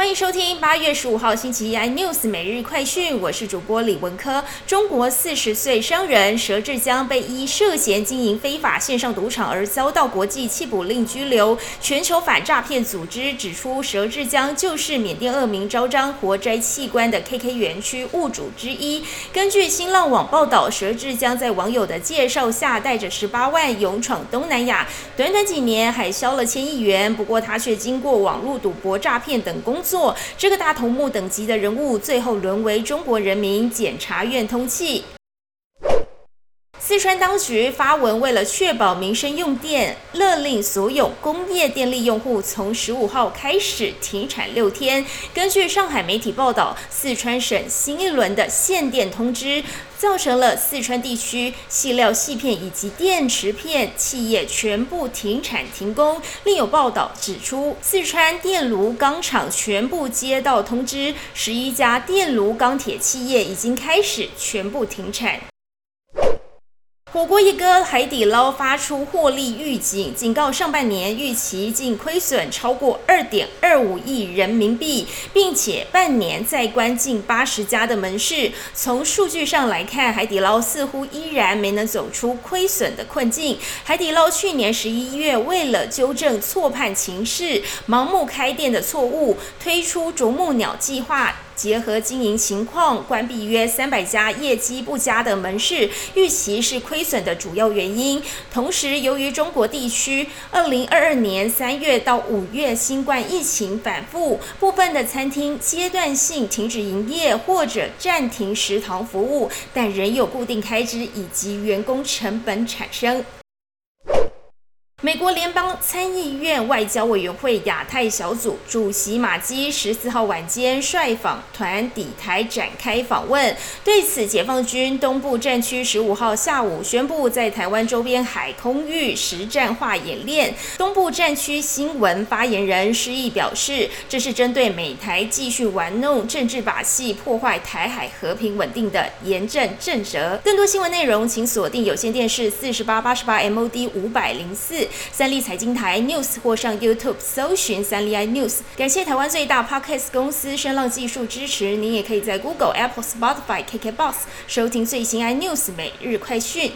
欢迎收听八月十五号星期一 iNews 每日快讯，我是主播李文科。中国四十岁商人佘志江被依涉嫌经营非法线上赌场而遭到国际缉捕令拘留。全球反诈骗组织指出，佘志江就是缅甸恶名昭彰活摘器官的 KK 园区物主之一。根据新浪网报道，佘志江在网友的介绍下，带着十八万勇闯东南亚，短短几年还销了千亿元。不过他却经过网络赌博、诈骗等工作。做这个大头目等级的人物，最后沦为中国人民检察院通缉。四川当局发文，为了确保民生用电，勒令所有工业电力用户从十五号开始停产六天。根据上海媒体报道，四川省新一轮的限电通知，造成了四川地区细料细片以及电池片企业全部停产停工。另有报道指出，四川电炉钢厂全部接到通知，十一家电炉钢铁企业已经开始全部停产。火锅一哥海底捞发出获利预警，警告上半年预期净亏损超过二点二五亿人民币，并且半年再关近八十家的门市。从数据上来看，海底捞似乎依然没能走出亏损的困境。海底捞去年十一月为了纠正错判情势、盲目开店的错误，推出啄木鸟计划。结合经营情况，关闭约三百家业绩不佳的门市，预期是亏损的主要原因。同时，由于中国地区二零二二年三月到五月新冠疫情反复，部分的餐厅阶段性停止营业或者暂停食堂服务，但仍有固定开支以及员工成本产生。美国联邦参议院外交委员会亚太小组主席马基十四号晚间率访团抵台展开访问。对此，解放军东部战区十五号下午宣布，在台湾周边海空域实战化演练。东部战区新闻发言人施毅表示，这是针对美台继续玩弄政治把戏、破坏台海和平稳定的严正正责。更多新闻内容，请锁定有线电视四十八八十八 MOD 五百零四。三立财经台 News 或上 YouTube 搜寻三立 iNews。感谢台湾最大 Podcast 公司声浪技术支持。您也可以在 Google、Apple、Spotify、KKBox 收听最新 iNews 每日快讯。